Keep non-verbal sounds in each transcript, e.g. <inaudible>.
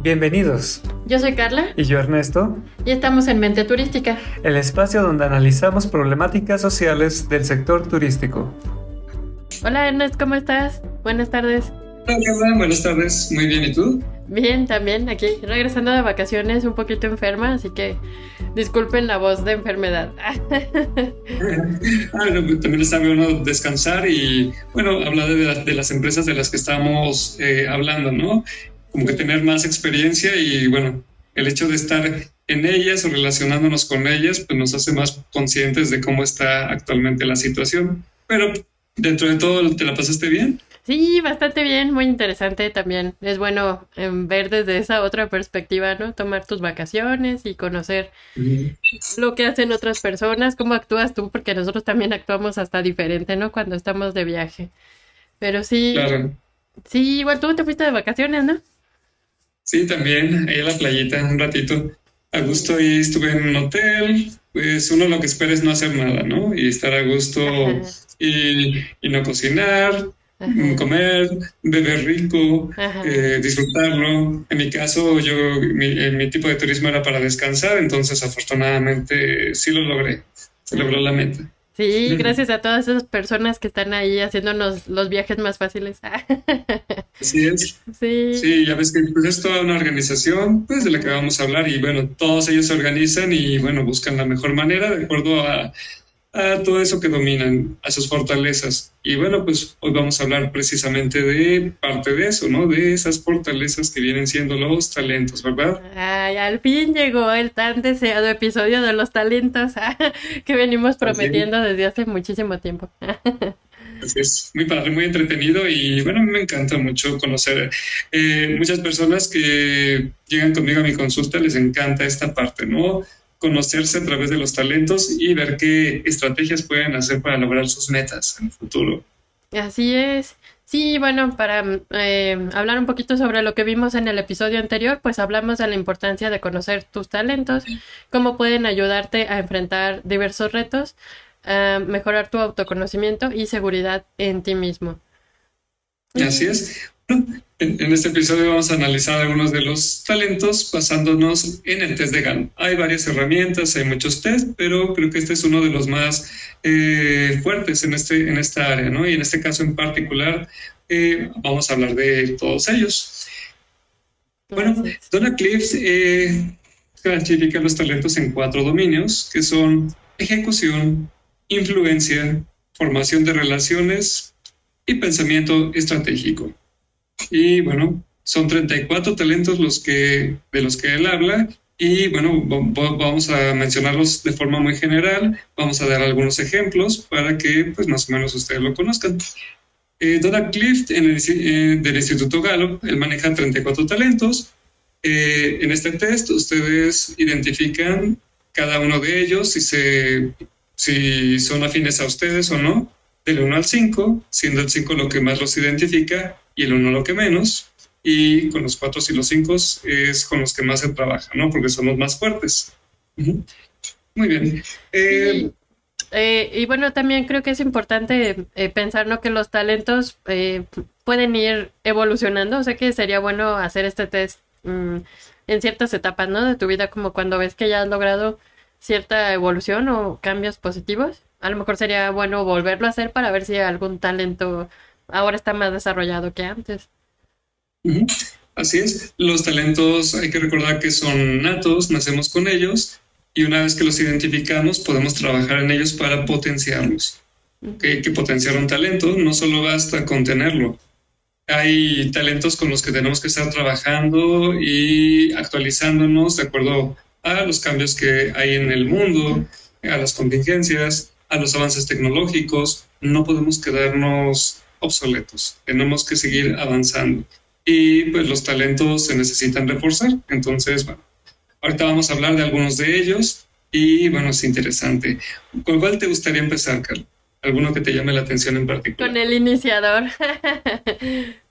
Bienvenidos. Yo soy Carla. Y yo Ernesto. Y estamos en Mente Turística. El espacio donde analizamos problemáticas sociales del sector turístico. Hola Ernesto, ¿cómo estás? Buenas tardes. Hola Carla, buenas tardes. Muy bien, ¿y tú? Bien, también aquí, regresando de vacaciones, un poquito enferma, así que disculpen la voz de enfermedad. ah, no, también está bueno descansar y, bueno, hablar de, de, las empresas de las que estamos eh, hablando, ¿no? como que tener más experiencia y bueno, el hecho de estar en ellas o relacionándonos con ellas, pues nos hace más conscientes de cómo está actualmente la situación. Pero dentro de todo, ¿te la pasaste bien? Sí, bastante bien, muy interesante también. Es bueno em, ver desde esa otra perspectiva, ¿no? Tomar tus vacaciones y conocer lo que hacen otras personas, cómo actúas tú, porque nosotros también actuamos hasta diferente, ¿no? Cuando estamos de viaje. Pero sí. Claro. Sí, igual tú te fuiste de vacaciones, ¿no? Sí, también, ahí a la playita un ratito. A gusto ahí estuve en un hotel, pues uno lo que espera es no hacer nada, ¿no? Y estar a gusto y, y, no cocinar, Ajá. comer, beber rico, eh, disfrutarlo. En mi caso, yo, mi, mi, tipo de turismo era para descansar, entonces afortunadamente sí lo logré, se logró la meta. Sí, gracias a todas esas personas que están ahí haciéndonos los viajes más fáciles. <laughs> Así es. Sí. Sí, ya ves que pues, es toda una organización pues, de la que vamos a hablar y bueno, todos ellos se organizan y bueno, buscan la mejor manera de acuerdo a, a todo eso que dominan, a sus fortalezas. Y bueno, pues hoy vamos a hablar precisamente de parte de eso, ¿no? De esas fortalezas que vienen siendo los talentos, ¿verdad? Ay, al fin llegó el tan deseado episodio de los talentos <laughs> que venimos prometiendo desde hace muchísimo tiempo. <laughs> Es, muy padre, muy entretenido y bueno, a mí me encanta mucho conocer eh, muchas personas que llegan conmigo a mi consulta, les encanta esta parte, ¿no? Conocerse a través de los talentos y ver qué estrategias pueden hacer para lograr sus metas en el futuro. Así es. Sí, bueno, para eh, hablar un poquito sobre lo que vimos en el episodio anterior, pues hablamos de la importancia de conocer tus talentos, cómo pueden ayudarte a enfrentar diversos retos, a mejorar tu autoconocimiento y seguridad en ti mismo. Así es. En este episodio vamos a analizar algunos de los talentos basándonos en el test de Gallup. Hay varias herramientas, hay muchos test, pero creo que este es uno de los más eh, fuertes en, este, en esta área, ¿no? Y en este caso en particular eh, vamos a hablar de todos ellos. Bueno, Donna Cliffs eh, clasifica los talentos en cuatro dominios, que son ejecución, influencia, formación de relaciones y pensamiento estratégico. Y bueno, son 34 talentos los que, de los que él habla y bueno, vamos a mencionarlos de forma muy general, vamos a dar algunos ejemplos para que pues más o menos ustedes lo conozcan. Eh, Clift en el, eh, del Instituto Gallup, él maneja 34 talentos. Eh, en este test ustedes identifican cada uno de ellos, si, se, si son afines a ustedes o no, del 1 al 5, siendo el 5 lo que más los identifica y el 1 lo que menos. Y con los 4 y los 5 es con los que más se trabaja, ¿no? Porque son los más fuertes. Muy bien. Eh, eh, y bueno, también creo que es importante eh, pensar ¿no? que los talentos pueden ir evolucionando. O sea que sería bueno hacer este test mmm, en ciertas etapas ¿no? de tu vida, como cuando ves que ya has logrado cierta evolución o cambios positivos. A lo mejor sería bueno volverlo a hacer para ver si algún talento ahora está más desarrollado que antes. Así es, los talentos hay que recordar que son natos, nacemos con ellos y una vez que los identificamos podemos trabajar en ellos para potenciarlos. ¿Okay? Que potenciar un talento no solo basta con tenerlo. Hay talentos con los que tenemos que estar trabajando y actualizándonos de acuerdo a los cambios que hay en el mundo, a las contingencias, a los avances tecnológicos. No podemos quedarnos obsoletos, tenemos que seguir avanzando. Y pues los talentos se necesitan reforzar. Entonces, bueno, ahorita vamos a hablar de algunos de ellos y bueno, es interesante. ¿Con cuál te gustaría empezar, Carlos? ¿Alguno que te llame la atención en particular? Con el iniciador.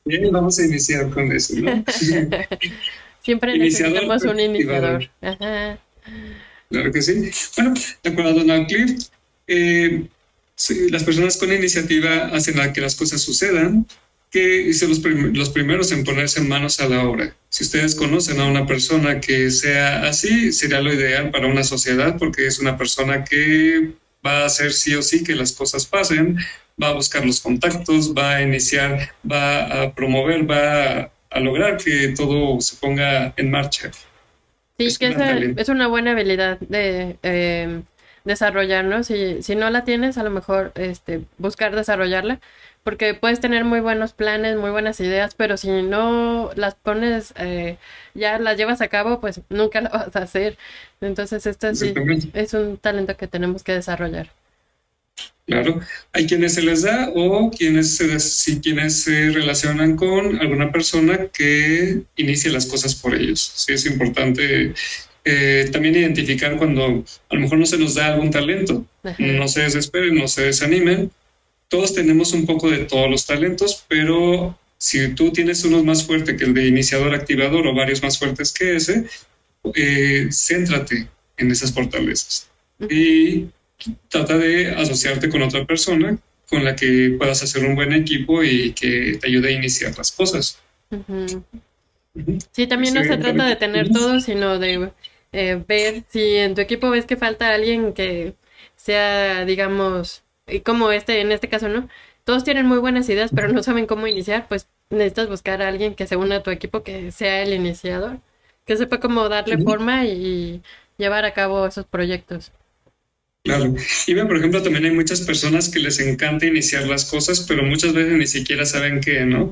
Bien, vamos a iniciar con eso, ¿no? <laughs> Siempre iniciador, necesitamos un iniciador. Ajá. Claro que sí. Bueno, de acuerdo a Donald Clift, eh, sí, las personas con iniciativa hacen a que las cosas sucedan, que hice los, los primeros en ponerse manos a la obra. Si ustedes conocen a una persona que sea así, sería lo ideal para una sociedad porque es una persona que va a hacer sí o sí que las cosas pasen, va a buscar los contactos, va a iniciar, va a promover, va a, lograr que todo se ponga en marcha. Sí, es que es, una buena habilidad de eh, desarrollar, ¿no? Si, si no la tienes, a lo mejor este, buscar desarrollarla, porque puedes tener muy buenos planes, muy buenas ideas, pero si no las pones, eh, ya las llevas a cabo, pues nunca <laughs> la vas a hacer. Entonces, esto sí es un talento que tenemos que desarrollar. Claro, hay quienes se les da o quienes se, si quienes se relacionan con alguna persona que inicie las cosas por ellos. Sí, es importante eh, también identificar cuando a lo mejor no se nos da algún talento. No se desesperen, no se desanimen. Todos tenemos un poco de todos los talentos, pero si tú tienes uno más fuerte que el de iniciador activador o varios más fuertes que ese, eh, céntrate en esas fortalezas. Y trata de asociarte con otra persona con la que puedas hacer un buen equipo y que te ayude a iniciar las cosas. Sí, también no se trata de tener todo, sino de eh, ver si en tu equipo ves que falta alguien que sea, digamos, como este, en este caso, ¿no? Todos tienen muy buenas ideas, pero no saben cómo iniciar, pues necesitas buscar a alguien que se una a tu equipo, que sea el iniciador, que sepa cómo darle forma y llevar a cabo esos proyectos. Claro. Y bien, por ejemplo, también hay muchas personas que les encanta iniciar las cosas, pero muchas veces ni siquiera saben qué, ¿no?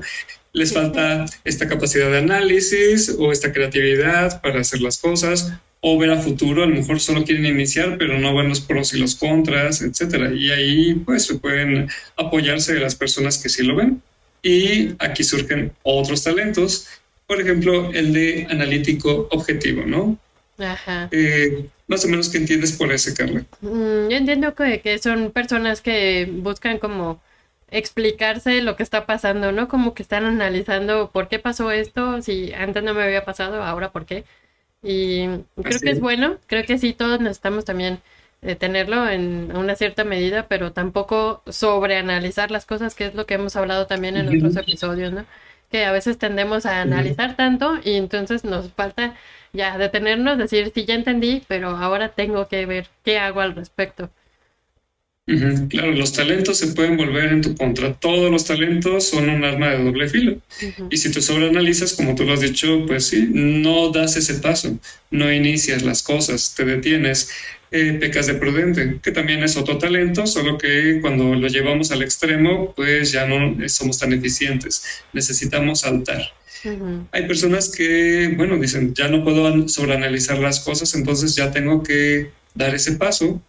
Les falta esta capacidad de análisis o esta creatividad para hacer las cosas o ver a futuro, a lo mejor solo quieren iniciar, pero no ven los pros y los contras, etcétera. Y ahí, pues, se pueden apoyarse de las personas que sí lo ven. Y aquí surgen otros talentos, por ejemplo, el de analítico objetivo, ¿no? Ajá. Eh, más o menos, ¿qué entiendes por ese, Carla? Mm, yo entiendo que, que, son personas que buscan como explicarse lo que está pasando, ¿no? Como que están analizando por qué pasó esto, si antes no me había pasado, ahora por qué. Y creo que es bueno, creo que sí, todos necesitamos también eh, tenerlo en una cierta medida, pero tampoco sobreanalizar las cosas, que es lo que hemos hablado también en otros episodios, ¿no? Que a veces tendemos a analizar tanto y entonces nos falta ya detenernos, decir, sí, ya entendí, pero ahora tengo que ver qué hago al respecto. Claro, los talentos se pueden volver en tu contra. Todos los talentos son un arma de doble filo. Y si tú sobreanalizas, como tú lo has dicho, pues sí, no das ese paso, no inicias las cosas, te detienes, eh, pecas de prudente, que también es otro talento, solo que cuando lo llevamos al extremo, pues ya no somos tan eficientes. Necesitamos saltar. Hay personas que, bueno, dicen, ya no puedo sobreanalizar las cosas, entonces ya tengo que dar ese paso.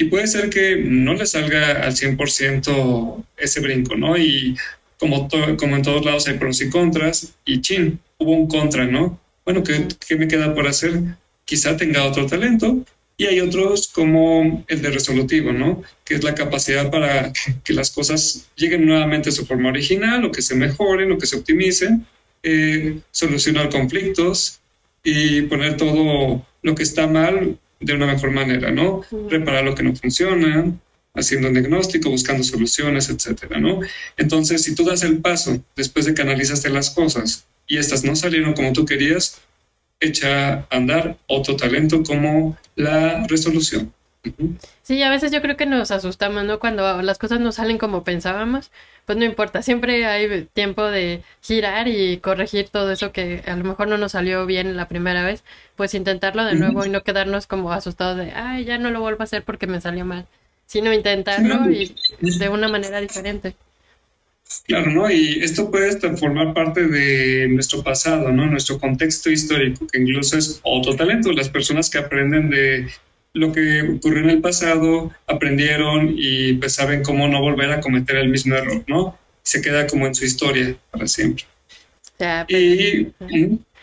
Y puede ser que no le salga al 100% ese brinco, ¿no? Y como, en todos lados hay pros y contras, y chin, hubo un contra, ¿no? Bueno, ¿qué, ¿qué me queda por hacer? Quizá tenga otro talento, y hay otros como el de resolutivo, ¿no? Que es la capacidad para <laughs> que las cosas lleguen nuevamente a su forma original o que se mejoren o que se optimicen eh, solucionar conflictos y poner todo lo que está mal de una mejor manera, ¿no? Reparar lo que no funciona, haciendo un diagnóstico, buscando soluciones, etcétera, ¿no? Entonces, si tú das el paso después de que analizaste las cosas y estas no salieron como tú querías, echa a andar otro talento como la resolución. Sí, a veces yo creo que nos asustamos, ¿no? Cuando las cosas no salen como pensábamos, pues no importa, siempre hay tiempo de girar y corregir todo eso que a lo mejor no nos salió bien la primera vez, pues intentarlo de nuevo y no quedarnos como asustados de, ay, ya no lo vuelvo a hacer porque me salió mal, sino intentarlo y de una manera diferente. Claro, ¿no? Y esto puede formar parte de nuestro pasado, ¿no? Nuestro contexto histórico, que incluso es otro talento. Las personas que aprenden de lo que ocurrió en el pasado, aprendieron y pues saben cómo no volver a cometer el mismo error, ¿no? Se queda como en su historia para siempre. y,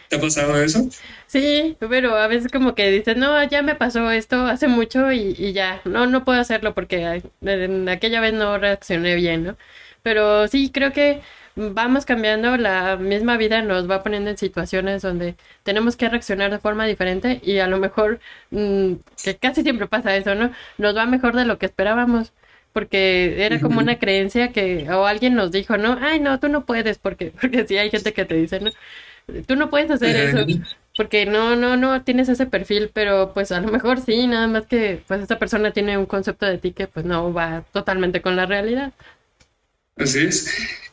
¿Te ha pasado eso? Sí, pero a veces como que dices, no, ya me pasó esto hace mucho y, y ya, no, no puedo hacerlo porque en aquella vez no reaccioné bien, ¿no? Pero sí, creo que vamos cambiando, la misma vida nos va poniendo en situaciones donde tenemos que reaccionar de forma diferente y a lo mejor, mm, que casi siempre pasa eso, ¿no? Nos va mejor de lo que esperábamos porque era como una creencia que, o alguien nos dijo, ¿no? Ay, no, tú no puedes, porque, <laughs> porque sí hay gente que te dice, ¿no? Tú no puedes hacer eso, porque no, no, no tienes ese perfil, pero pues a lo mejor sí, nada más que pues esta persona tiene un concepto de ti que pues no va totalmente con la realidad. Así es.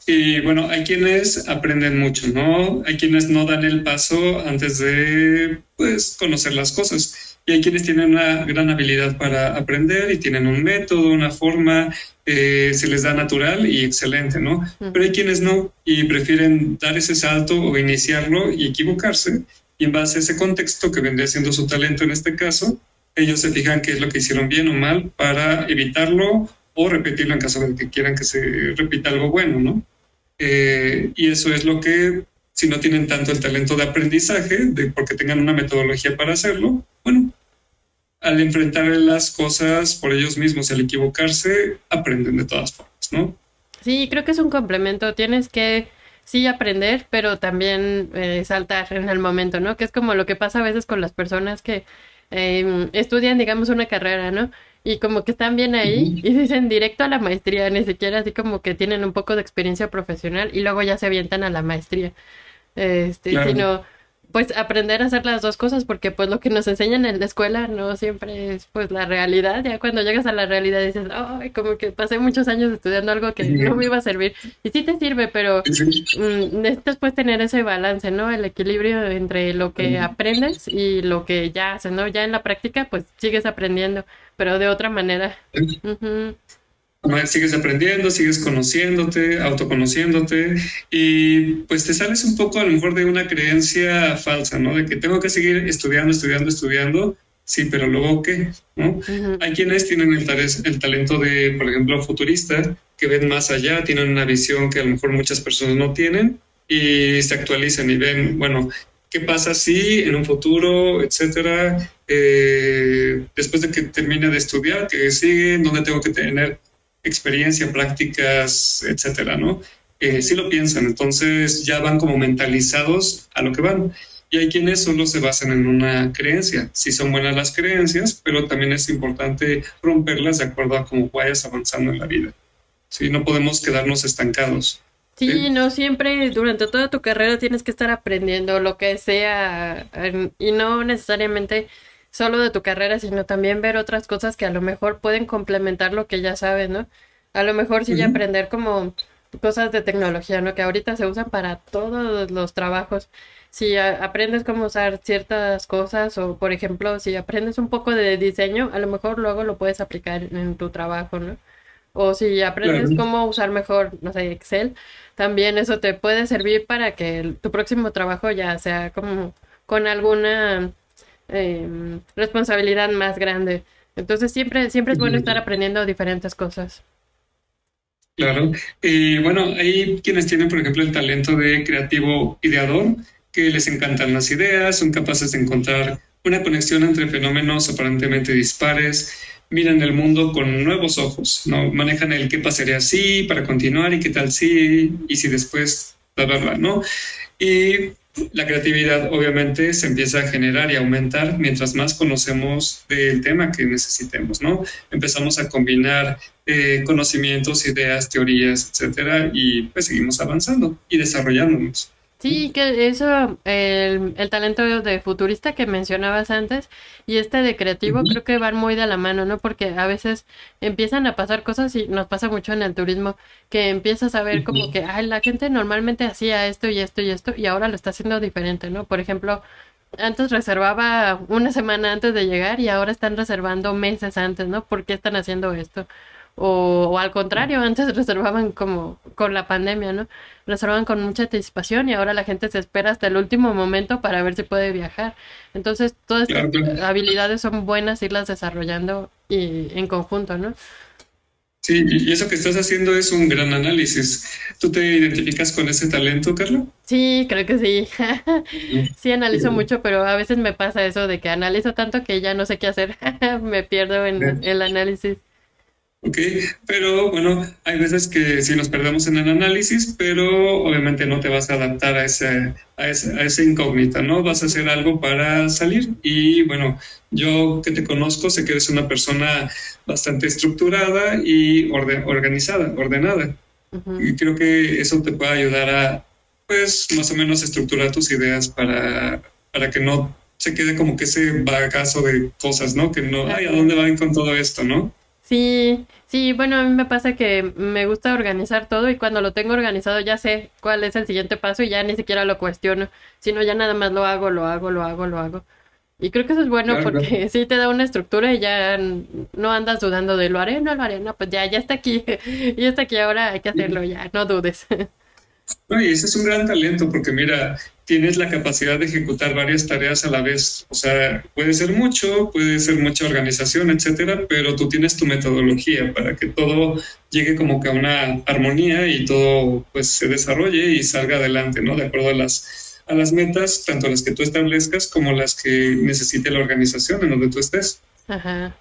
Y bueno, hay quienes aprenden mucho, ¿no? Hay quienes no dan el paso antes de, pues, conocer las cosas. Y hay quienes tienen una gran habilidad para aprender y tienen un método, una forma, eh, se les da natural y excelente, ¿no? Pero hay quienes no y prefieren dar ese salto o iniciarlo y equivocarse. Y en base a ese contexto que vendría siendo su talento en este caso, ellos se fijan qué es lo que hicieron bien o mal para evitarlo o repetirlo en caso de que quieran que se repita algo bueno, ¿no? Eh, y eso es lo que, si no tienen tanto el talento de aprendizaje, porque tengan una metodología para hacerlo, bueno, al enfrentar las cosas por ellos mismos y al equivocarse, aprenden de todas formas, ¿no? Sí, creo que es un complemento. Tienes que sí aprender, pero también eh, saltar en el momento, ¿no? Que es como lo que pasa a veces con las personas que eh, estudian, digamos, una carrera, ¿no? Y como que están bien ahí y dicen directo a la maestría, ni siquiera así como que tienen un poco de experiencia profesional y luego ya se avientan a la maestría. Este, sino pues aprender a hacer las dos cosas porque pues lo que nos enseñan en la escuela no siempre es pues la realidad, ya cuando llegas a la realidad dices, ay, como que pasé muchos años estudiando algo que no me iba a servir y sí te sirve, pero mm, necesitas pues tener ese balance, ¿no? El equilibrio entre lo que aprendes y lo que ya haces, ¿no? Ya en la práctica pues sigues aprendiendo, pero de otra manera sigues aprendiendo, sigues conociéndote, autoconociéndote y pues te sales un poco a lo mejor de una creencia falsa, ¿no? De que tengo que seguir estudiando, estudiando, estudiando. Sí, pero luego qué, ¿no? Hay quienes tienen el, el talento de, por ejemplo, futurista, que ven más allá, tienen una visión que a lo mejor muchas personas no tienen y se actualizan y ven, bueno, qué pasa si en un futuro, etcétera, eh, después de que termine de estudiar, que sigue, dónde tengo que tener experiencia, prácticas, etcétera, ¿no? Eh, sí lo piensan, entonces ya van como mentalizados a lo que van. Y hay quienes solo se basan en una creencia. Sí son buenas las creencias, pero también es importante romperlas de acuerdo a cómo vayas avanzando en la vida. Sí, no podemos quedarnos estancados. Sí, no siempre durante toda tu carrera tienes que estar aprendiendo lo que sea y no necesariamente solo de tu carrera, sino también ver otras cosas que a lo mejor pueden complementar lo que ya sabes, ¿no? A lo mejor sí aprender como cosas de tecnología, ¿no? Que ahorita se usan para todos los trabajos. Si aprendes cómo usar ciertas cosas o, por ejemplo, si aprendes un poco de diseño, a lo mejor luego lo puedes aplicar en tu trabajo, ¿no? O si aprendes cómo usar mejor, no sé, Excel, también eso te puede servir para que tu próximo trabajo ya sea como con alguna eh, responsabilidad más grande. Entonces siempre, siempre es bueno estar aprendiendo diferentes cosas. Claro. Y bueno, hay quienes tienen, por ejemplo, el talento de creativo ideador, que les encantan las ideas, son capaces de encontrar una conexión entre fenómenos aparentemente dispares, miran el mundo con nuevos ojos, ¿no? Manejan el qué pasaría si para continuar y qué tal si y si después, la verdad, ¿no? Y la creatividad obviamente se empieza a generar y aumentar mientras más conocemos del tema que necesitemos, ¿no? Empezamos a combinar eh, conocimientos, ideas, teorías, etcétera, y pues seguimos avanzando y desarrollándonos. Sí, que eso, el, el, talento de futurista que mencionabas antes y este de creativo creo que van muy de la mano, ¿no? Porque a veces empiezan a pasar cosas y nos pasa mucho en el turismo, que empiezas a ver como que, ay, la gente normalmente hacía esto y esto y esto y ahora lo está haciendo diferente, ¿no? Por ejemplo, antes reservaba una semana antes de llegar y ahora están reservando meses antes, ¿no? ¿Por qué están haciendo esto? O, al contrario, antes <laughs> reservaban como con la pandemia, ¿no? Reservaban con mucha anticipación y ahora la gente se espera hasta el último momento para ver si puede viajar. Entonces, todas estas habilidades son buenas irlas desarrollando y en conjunto, ¿no? Sí, y eso que estás haciendo es un gran análisis. ¿Tú te identificas con ese talento, Carlos? Sí, creo que sí. <laughs> sí, analizo mucho, pero a veces me pasa eso de que analizo tanto que ya no sé qué hacer. <laughs> me pierdo en el análisis. ¿Ok? Pero bueno, hay veces que sí nos perdemos en el análisis, pero obviamente no te vas a adaptar a esa, a esa, incógnita, ¿no? Vas a hacer algo para salir y bueno, yo que te conozco sé que eres una persona bastante estructurada y organizada, ordenada. Y creo que eso te puede ayudar a, pues, más o menos estructurar tus ideas para, para que no se quede como que ese bagazo de cosas, ¿no? Que no, ay, ¿a dónde van con todo esto, no? Sí, sí, bueno, a mí me pasa que me gusta organizar todo y cuando lo tengo organizado ya sé cuál es el siguiente paso y ya ni siquiera lo cuestiono, sino ya nada más lo hago, lo hago, lo hago, lo hago. Y creo que eso es bueno porque <laughs> sí te da una estructura y ya no andas dudando de lo haré, no lo haré, no, pues ya, ya está aquí, <laughs> ya está aquí, ahora hay que hacerlo, ya, no dudes. <laughs> No, y ese es un gran talento porque mira, tienes la capacidad de ejecutar varias tareas a la vez. O sea, puede ser mucho, puede ser mucha organización, etcétera, pero tú tienes tu metodología para que todo llegue como que a una armonía y todo pues se desarrolle y salga adelante, ¿no? De acuerdo a las, a las metas, tanto las que tú establezcas como las que necesite la organización en donde tú estés. Ajá.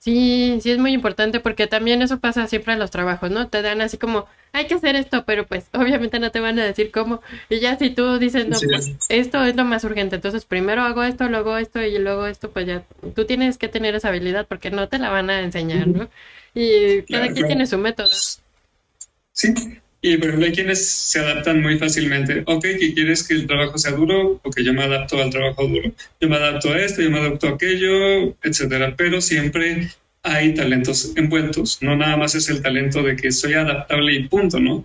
Sí, sí es muy importante porque también eso pasa siempre en los trabajos, ¿no? Te dan así como, hay que hacer esto, pero pues obviamente no te van a decir cómo. Y ya si tú dices, no, pues esto es lo más urgente, entonces primero hago esto, luego esto y luego esto, pues ya tú tienes que tener esa habilidad porque no te la van a enseñar, ¿no? Y cada quien tiene su método. Sí, y por ejemplo hay quienes se adaptan muy fácilmente. Ok, que quieres que el trabajo sea duro, ok, yo me adapto al trabajo duro. Yo me adapto a esto, yo me adapto a aquello, etcétera. Pero siempre hay talentos envueltos, no nada más es el talento de que soy adaptable y punto, ¿no?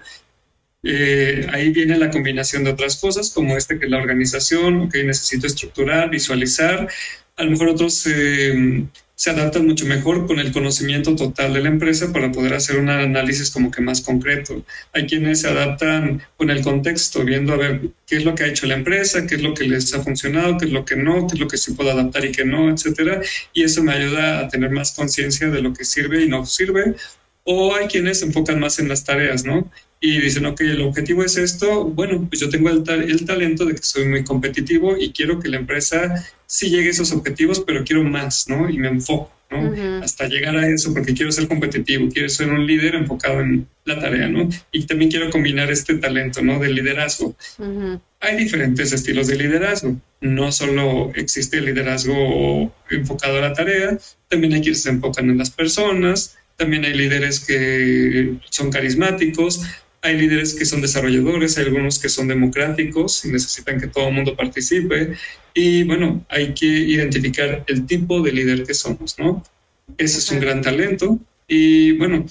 Eh, ahí viene la combinación de otras cosas, como este que es la organización, que necesito estructurar, visualizar. A lo mejor otros eh, se adaptan mucho mejor con el conocimiento total de la empresa para poder hacer un análisis como que más concreto. Hay quienes se adaptan con el contexto, viendo a ver qué es lo que ha hecho la empresa, qué es lo que les ha funcionado, qué es lo que no, qué es lo que se puede adaptar y qué no, etcétera. Y eso me ayuda a tener más conciencia de lo que sirve y no sirve. O hay quienes se enfocan más en las tareas, ¿no? y dicen, ok, el objetivo es esto, bueno, pues yo tengo el, el, talento de que soy muy competitivo y quiero que la empresa sí llegue a esos objetivos, pero quiero más, ¿no? Y me enfoco, ¿no? Hasta llegar a eso, porque quiero ser competitivo, quiero ser un líder enfocado en la tarea, ¿no? Y también quiero combinar este talento, ¿no? Del liderazgo. Hay diferentes estilos de liderazgo. No solo existe el liderazgo enfocado a la tarea, también hay quienes se enfocan en las personas, también hay líderes que son carismáticos, hay líderes que son desarrolladores, hay algunos que son democráticos y necesitan que todo el mundo participe. Y bueno, hay que identificar el tipo de líder que somos, ¿no? Ese es un gran talento. Y bueno,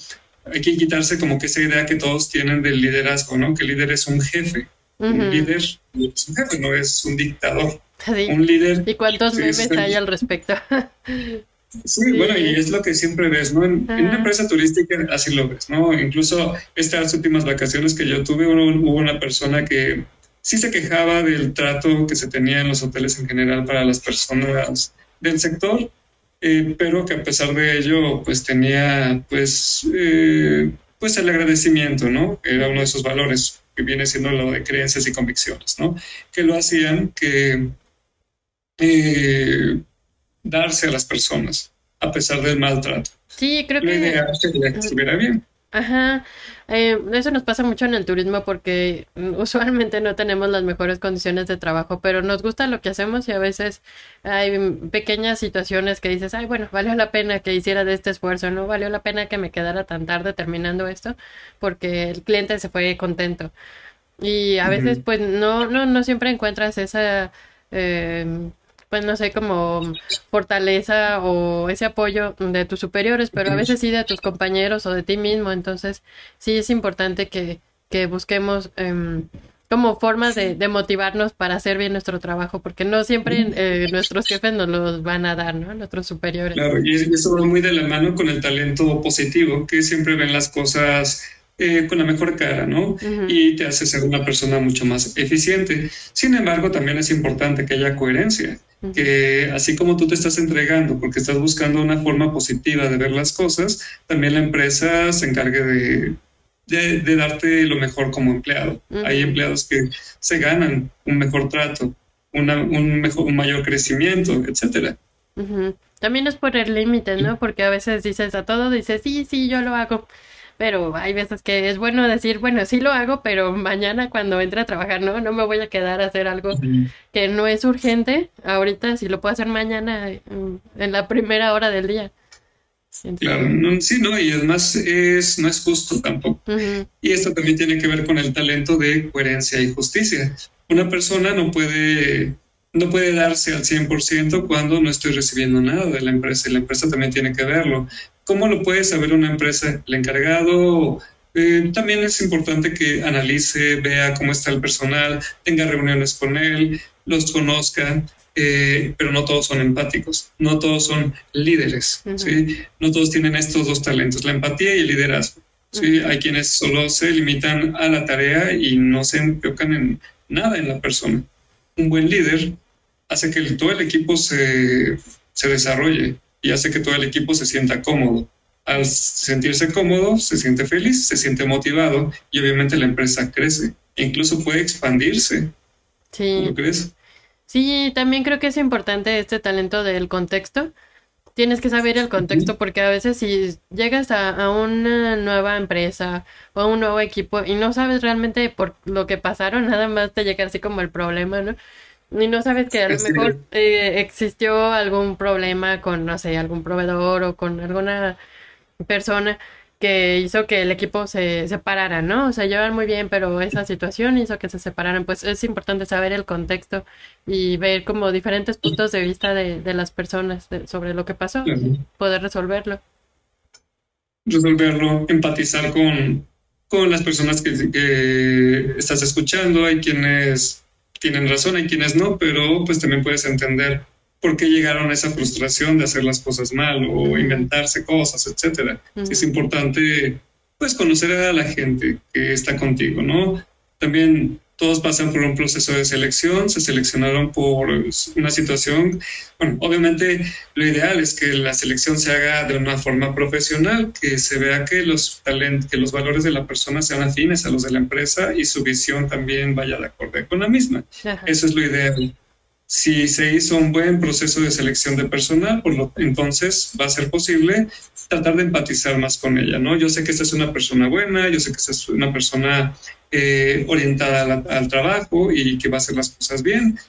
hay que quitarse como que esa idea que todos tienen del liderazgo, ¿no? Que el líder es un jefe. Un líder es un jefe, no es un dictador. Un líder. ¿Y cuántos memes hay al respecto? <laughs> Sí, bueno, y es lo que siempre ves, ¿no? En, una empresa turística así lo ves, ¿no? Incluso estas últimas vacaciones que yo tuve, hubo una persona que sí se quejaba del trato que se tenía en los hoteles en general para las personas del sector, eh, pero que a pesar de ello, pues tenía, pues, eh, pues el agradecimiento, ¿no? Era uno de esos valores que viene siendo lo de creencias y convicciones, ¿no? Que lo hacían que... Eh, darse a las personas, a pesar del maltrato. Sí, creo que... estuviera bien. Ajá, eh, eso nos pasa mucho en el turismo porque mm, usualmente no tenemos las mejores condiciones de trabajo, pero nos gusta lo que hacemos y a veces hay pequeñas situaciones que dices, ay, bueno, valió la pena que hiciera de este esfuerzo, no valió la pena que me quedara tan tarde terminando esto porque el cliente se fue contento. Y a veces, pues, no, no, no siempre encuentras esa... Eh, pues no sé, como fortaleza o ese apoyo de tus superiores, pero a veces sí de tus compañeros o de ti mismo. Entonces, sí es importante que, que busquemos em, como formas de, de, motivarnos para hacer bien nuestro trabajo, porque no siempre eh, nuestros jefes nos los van a dar, ¿no? Nuestros superiores. Claro, y eso va muy de la mano con el talento positivo, que siempre ven las cosas eh, con la mejor cara, ¿no? Y te hace ser una persona mucho más eficiente. Sin embargo, también es importante que haya coherencia que así como tú te estás entregando porque estás buscando una forma positiva de ver las cosas, también la empresa se encargue de, de, darte lo mejor como empleado. Hay empleados que se ganan un mejor trato, una, un, mejor, un mayor crecimiento, etcétera. también es por el límite, ¿no? Porque a veces dices a todo, dices, sí, sí, yo lo hago. Pero hay veces que es bueno decir, bueno, sí lo hago, pero mañana cuando entre a trabajar, no, no me voy a quedar a hacer algo que no es urgente. Ahorita, si lo puedo hacer mañana, en la primera hora del día. Claro, sí, no, y además es, no es justo tampoco. Y esto también tiene que ver con el talento de coherencia y justicia. Una persona no puede, no puede darse al 100% cuando no estoy recibiendo nada de la empresa y la empresa también tiene que verlo. ¿Cómo lo puede saber una empresa? El encargado eh, también es importante que analice, vea cómo está el personal, tenga reuniones con él, los conozca. Eh, pero no todos son empáticos, no todos son líderes, ¿sí? no todos tienen estos dos talentos, la empatía y el liderazgo. ¿sí? Hay quienes solo se limitan a la tarea y no se enfocan en nada en la persona. Un buen líder hace que todo el equipo se, se desarrolle y hace que todo el equipo se sienta cómodo. Al sentirse cómodo, se siente feliz, se siente motivado y obviamente la empresa crece e incluso puede expandirse. Sí. ¿Lo crees? Sí, también creo que es importante este talento del contexto. Tienes que saber el contexto porque a veces si llegas a, una nueva empresa o a un nuevo equipo y no sabes realmente por lo que pasaron, <laughs> nada más te llega así como el problema, ¿no? Y no sabes que a lo mejor eh, existió algún problema con, no sé, algún proveedor o con alguna persona que hizo que el equipo se separara, ¿no? O sea, llevan muy bien, pero esa situación hizo que se separaran. Pues es importante saber el contexto y ver como diferentes puntos de vista de, de las personas sobre lo que pasó, poder resolverlo. Resolverlo, empatizar con, con las personas que, que estás escuchando. Hay quienes tienen razón, hay quienes no, pero pues también puedes entender por qué llegaron a esa frustración de hacer las cosas mal o inventarse cosas, etcétera. Es importante, pues, conocer a la gente que está contigo, ¿no? También todos pasan por un proceso de selección, se seleccionaron por una situación, bueno, obviamente lo ideal es que la selección se haga de una forma profesional, que se vea que los talentos, que los valores de la persona sean afines a los de la empresa y su visión también vaya de acuerdo con la misma. Eso es lo ideal. Si se hizo un buen proceso de selección de personal, entonces va a ser posible tratar de empatizar más con ella, ¿no? Yo sé que esta es una persona buena, yo sé que esta es una persona eh, orientada al, trabajo y que va a hacer las cosas bien.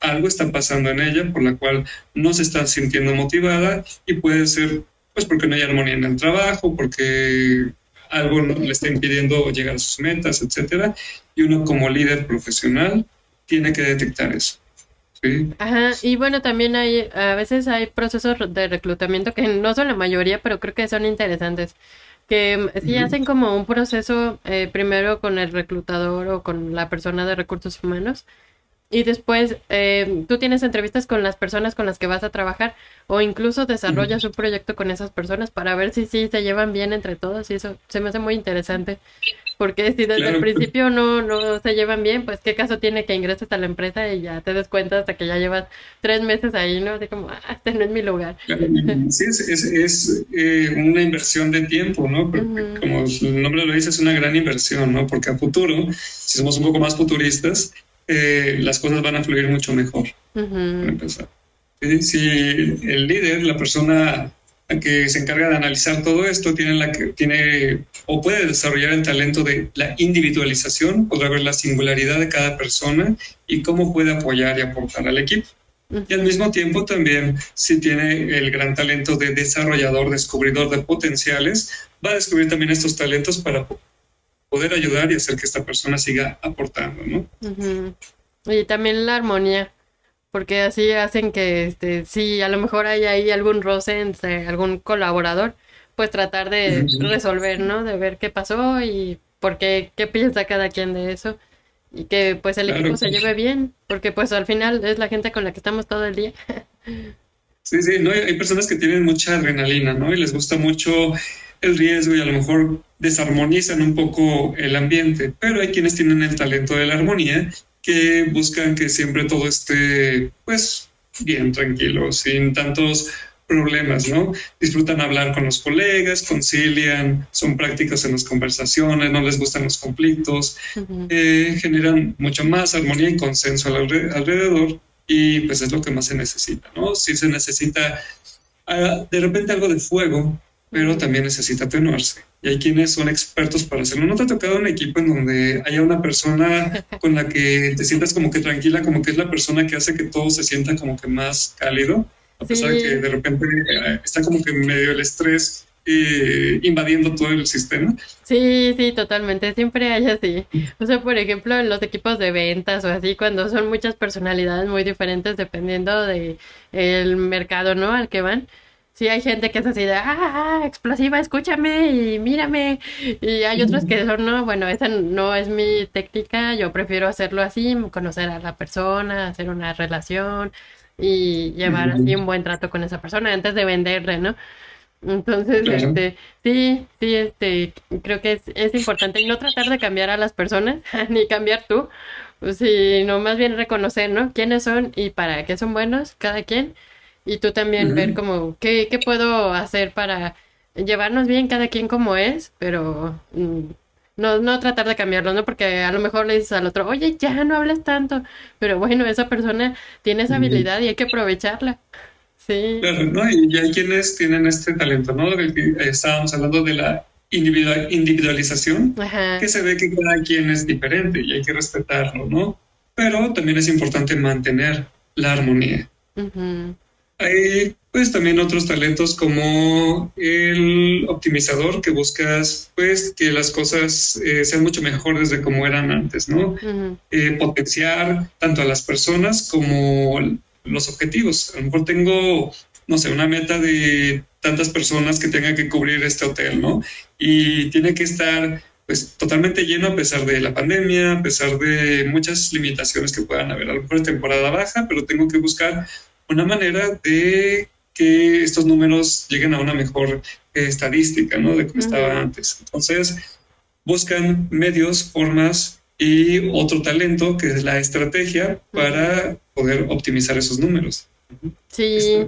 Algo está pasando en ella por la cual no se está sintiendo motivada y puede ser, pues, porque no hay armonía en el trabajo, porque algo le está impidiendo llegar a sus metas, etcétera. Y uno como líder profesional tiene que detectar eso. Ajá, y bueno, también hay, a veces hay procesos de reclutamiento que no son la mayoría, pero creo que son interesantes. Que mm, si hacen como un proceso eh, primero con el reclutador o con la persona de recursos humanos y después eh, tú tienes entrevistas con las personas con las que vas a trabajar o incluso desarrollas un proyecto con esas personas para ver si sí se llevan bien entre todos y eso se me hace muy interesante porque si desde el principio no, no se llevan bien, pues qué caso tiene que ingreses a la empresa y ya te des cuenta hasta que ya llevas tres meses ahí, ¿no? Así como, ah, este no es mi lugar. Sí, es, es, eh, una inversión de tiempo, ¿no? Porque, Como el nombre lo dice, es una gran inversión, ¿no? Porque a futuro, si somos un poco más futuristas, eh, las cosas van a fluir mucho mejor, para empezar. Si el líder, la persona que se encarga de analizar todo esto, tiene, la que, tiene o puede desarrollar el talento de la individualización, podrá ver la singularidad de cada persona y cómo puede apoyar y aportar al equipo. Y al mismo tiempo también, si tiene el gran talento de desarrollador, descubridor de potenciales, va a descubrir también estos talentos para poder ayudar y hacer que esta persona siga aportando, ¿no? Y también la armonía porque así hacen que, este, si a lo mejor hay ahí algún roce entre algún colaborador, pues tratar de resolver, ¿no? De ver qué pasó y por qué, qué piensa cada quien de eso y que pues el equipo se lleve bien, porque pues al final es la gente con la que estamos todo el día. Sí, sí, no, hay personas que tienen mucha adrenalina, ¿no? Y les gusta mucho el riesgo y a lo mejor desarmonizan un poco el ambiente, pero hay quienes tienen el talento de la armonía que buscan que siempre todo esté, pues, bien, tranquilo, sin tantos problemas, ¿no? Disfrutan hablar con los colegas, concilian, son prácticos en las conversaciones, no les gustan los conflictos, eh, generan mucho más armonía y consenso alrededor y pues es lo que más se necesita, ¿no? Si se necesita ah, de repente algo de fuego, pero también necesita atenuarse. Y hay quienes son expertos para hacerlo. ¿No te ha tocado un equipo en donde haya una persona con la que te sientas como que tranquila, como que es la persona que hace que todo se sienta como que más cálido? A pesar de que de repente eh, está como que medio el estrés eh, invadiendo todo el sistema. Sí, sí, totalmente. Siempre hay así. O sea, por ejemplo, en los equipos de ventas o así, cuando son muchas personalidades muy diferentes dependiendo de el mercado, ¿no? Al que van. Sí, hay gente que es así de, ah, explosiva, escúchame y mírame. Y hay otros que son, no, bueno, esa no es mi técnica, yo prefiero hacerlo así, conocer a la persona, hacer una relación y llevar así un buen trato con esa persona antes de venderle, ¿no? Entonces, este, sí, sí, este, creo que es, es importante y no tratar de cambiar a las personas, <laughs> ni cambiar tú, sino más bien reconocer, ¿no? Quiénes son y para qué son buenos cada quien. Y tú también ver como, ¿qué, ¿qué puedo hacer para llevarnos bien cada quien como es? Pero mm, no, no tratar de cambiarlo, ¿no? Porque a lo mejor le dices al otro, oye, ya no hables tanto. Pero bueno, esa persona tiene esa habilidad y hay que aprovecharla. Sí. Claro, ¿no? Y hay quienes tienen este talento, ¿no? estábamos hablando de la individualización, que se ve que cada quien es diferente y hay que respetarlo, ¿no? Pero también es importante mantener la armonía. Hay pues también otros talentos como el optimizador que buscas pues que las cosas eh, sean mucho mejores de como eran antes, ¿no? Eh, potenciar tanto a las personas como los objetivos. A lo mejor tengo, no sé, una meta de tantas personas que tenga que cubrir este hotel, ¿no? Y tiene que estar pues totalmente lleno a pesar de la pandemia, a pesar de muchas limitaciones que puedan haber. A lo mejor es temporada baja, pero tengo que buscar una manera de que estos números lleguen a una mejor estadística, ¿no? De como estaba antes. Entonces, buscan medios, formas y otro talento que es la estrategia para poder optimizar esos números. Sí.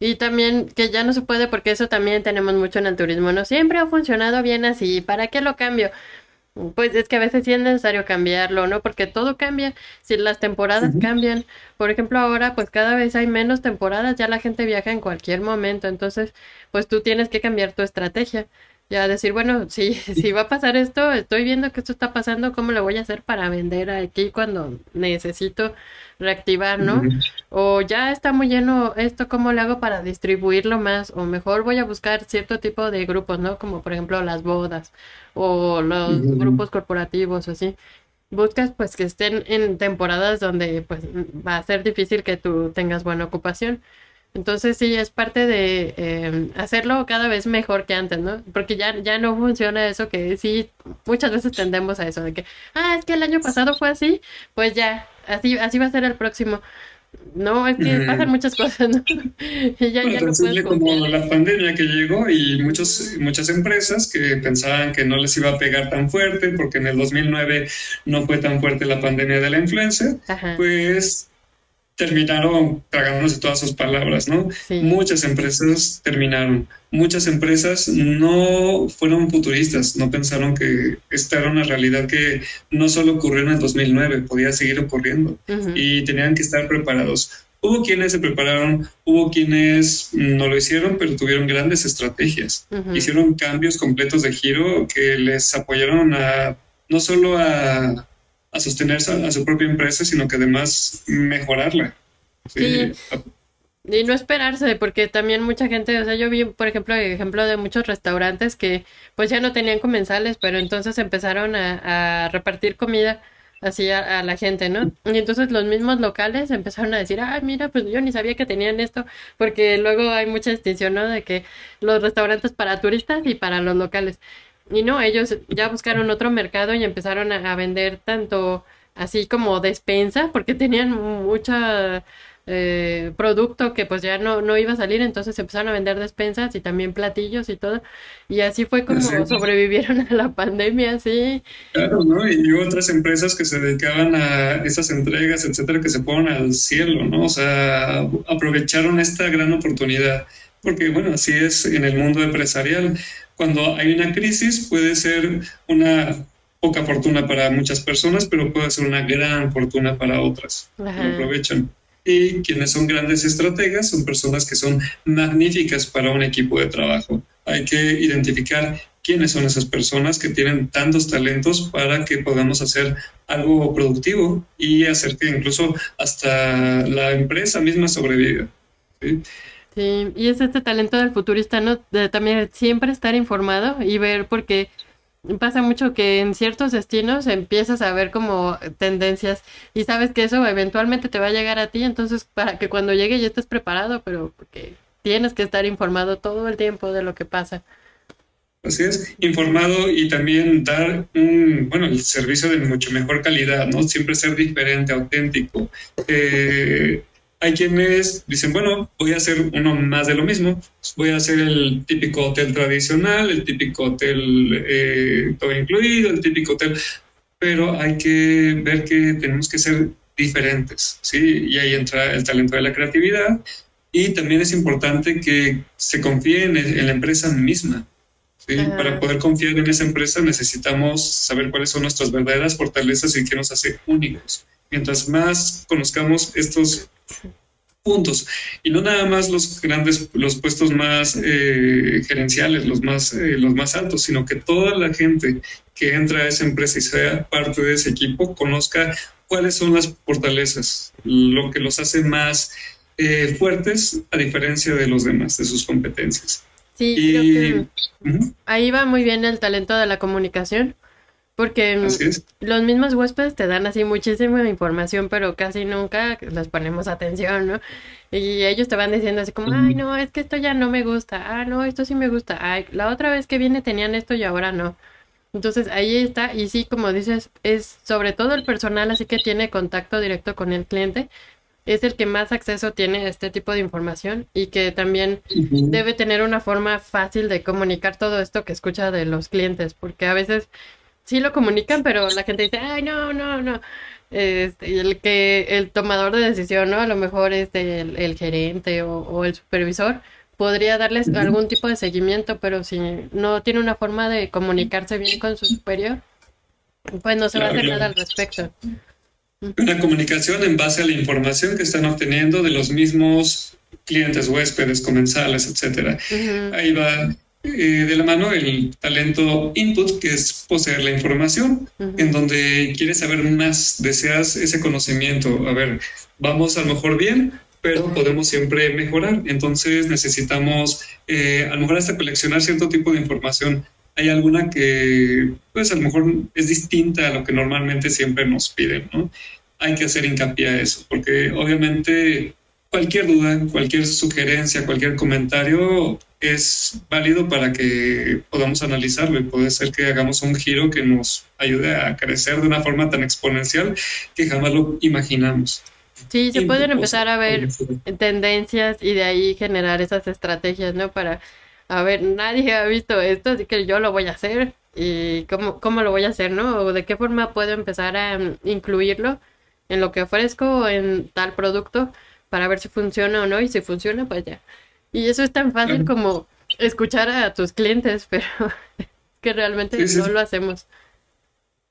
Y también que ya no se puede porque eso también tenemos mucho en el turismo, no siempre ha funcionado bien así, ¿para qué lo cambio? Pues es que a veces sí es necesario cambiarlo, ¿no? Porque todo cambia, si las temporadas cambian, por ejemplo ahora pues cada vez hay menos temporadas, ya la gente viaja en cualquier momento, entonces pues tú tienes que cambiar tu estrategia ya decir, bueno, si, <laughs> si va a pasar esto, estoy viendo que esto está pasando, ¿cómo lo voy a hacer para vender aquí cuando necesito reactivar, ¿no? O ya está muy lleno esto, ¿cómo lo hago para distribuirlo más? O mejor voy a buscar cierto tipo de grupos, ¿no? Como por ejemplo las bodas o los grupos corporativos o así. Buscas pues que estén en temporadas donde pues va a ser difícil que tú tengas buena ocupación. Entonces sí, es parte de em, hacerlo cada vez mejor que antes, ¿no? Porque ya, ya no funciona eso que sí, muchas veces tendemos a eso, de que, ah, es que el año pasado fue así, pues ya, así, así va a ser el próximo. No, es que pasan muchas cosas, ¿no? <laughs> y ya, ya no como la pandemia que llegó y muchos, muchas empresas que pensaban que no les iba a pegar tan fuerte porque en el 2009 no fue tan fuerte la pandemia de la influenza, pues terminaron tragándose todas sus palabras, ¿no? Muchas empresas terminaron, muchas empresas no fueron futuristas, no pensaron que esta era una realidad que no solo ocurrió en el 2009, podía seguir ocurriendo y tenían que estar preparados. Hubo quienes se prepararon, hubo quienes no lo hicieron, pero tuvieron grandes estrategias. Hicieron cambios completos de giro que les apoyaron a no solo a a sostener a, su propia empresa, sino que además mejorarla. Sí. Y no esperarse, porque también mucha gente, o sea, yo vi, por ejemplo, el ejemplo de muchos restaurantes que pues ya no tenían comensales, pero entonces empezaron a, repartir comida así a, la gente, ¿no? Y entonces los mismos locales empezaron a decir, ah, mira, pues yo ni sabía que tenían esto, porque luego hay mucha distinción, ¿no? De que los restaurantes para turistas y para los locales. Y no, ellos ya buscaron otro mercado y empezaron a, vender tanto así como despensa, porque tenían mucha eh, producto que pues ya no, no iba a salir, entonces empezaron a vender despensas y también platillos y todo. Y así fue como sobrevivieron a la pandemia, sí. Claro, ¿no? Y otras empresas que se dedicaban a esas entregas, etcétera, que se ponen al cielo, ¿no? O sea, aprovecharon esta gran oportunidad. Porque, bueno, así es en el mundo empresarial cuando hay una crisis puede ser una poca fortuna para muchas personas, pero puede ser una gran fortuna para otras. aprovechan. Y quienes son grandes estrategas son personas que son magníficas para un equipo de trabajo. Hay que identificar quiénes son esas personas que tienen tantos talentos para que podamos hacer algo productivo y hacer que incluso hasta la empresa misma sobreviva. ¿sí? Sí, y es este talento del futurista, ¿no? De también siempre estar informado y ver porque pasa mucho que en ciertos destinos empiezas a ver como tendencias y sabes que eso eventualmente te va a llegar a ti, entonces para que cuando llegue ya estés preparado, pero porque tienes que estar informado todo el tiempo de lo que pasa. Así es, informado y también dar un, bueno, el servicio de mucho mejor calidad, ¿no? Siempre ser diferente, auténtico. Eh, hay quienes dicen, bueno, voy a hacer uno más de lo mismo, voy a hacer el típico hotel tradicional, el típico hotel eh, todo incluido, el típico hotel, pero hay que ver que tenemos que ser diferentes, ¿sí? Y ahí entra el talento de la creatividad y también es importante que se confíe en, la empresa misma. ¿sí? Para poder confiar en esa empresa necesitamos saber cuáles son nuestras verdaderas fortalezas y qué nos hace únicos. Mientras más conozcamos estos puntos. Y no nada más los grandes los puestos más eh, gerenciales los más eh, los más altos sino que toda la gente que entra a esa empresa y sea parte de ese equipo conozca cuáles son las fortalezas lo que los hace más eh, fuertes a diferencia de los demás de sus competencias. Sí creo que ahí va muy bien el talento de la comunicación porque los mismos huéspedes te dan así muchísima información, pero casi nunca les ponemos atención, ¿no? Y ellos te van diciendo así como, ay, no, es que esto ya no me gusta, ah, no, esto sí me gusta, ay, la otra vez que viene tenían esto y ahora no. Entonces ahí está, y sí, como dices, es sobre todo el personal, así que tiene contacto directo con el cliente, es el que más acceso tiene a este tipo de información y que también debe tener una forma fácil de comunicar todo esto que escucha de los clientes, porque a veces sí lo comunican, pero la gente dice, ay, no, no, no. Este, el que el tomador de decisión, ¿no? A lo mejor este, el, gerente o, el supervisor podría darles algún tipo de seguimiento, pero si no tiene una forma de comunicarse bien con su superior, pues no se va a hacer nada al respecto. Una comunicación en base a la información que están obteniendo de los mismos clientes, huéspedes, comensales, etcétera. Ahí va eh, de la mano el talento input, que es poseer la información, en donde quieres saber más, deseas ese conocimiento. A ver, vamos a lo mejor bien, pero podemos siempre mejorar. Entonces necesitamos eh, a lo mejor hasta coleccionar cierto tipo de información. Hay alguna que pues a lo mejor es distinta a lo que normalmente siempre nos piden, ¿no? Hay que hacer hincapié a eso, porque obviamente cualquier duda, cualquier sugerencia, cualquier comentario es válido para que podamos analizarlo y puede ser que hagamos un giro que nos ayude a crecer de una forma tan exponencial que jamás lo imaginamos. Sí, se pueden empezar a ver tendencias y de ahí generar esas estrategias, ¿no? Para, a ver, nadie ha visto esto, así que yo lo voy a hacer y cómo, cómo lo voy a hacer, ¿no? O de qué forma puedo empezar a mm, incluirlo en lo que ofrezco o en tal producto para ver si funciona o no y si funciona, pues ya. Y eso es tan fácil como escuchar a tus clientes, pero <laughs> que realmente no lo hacemos.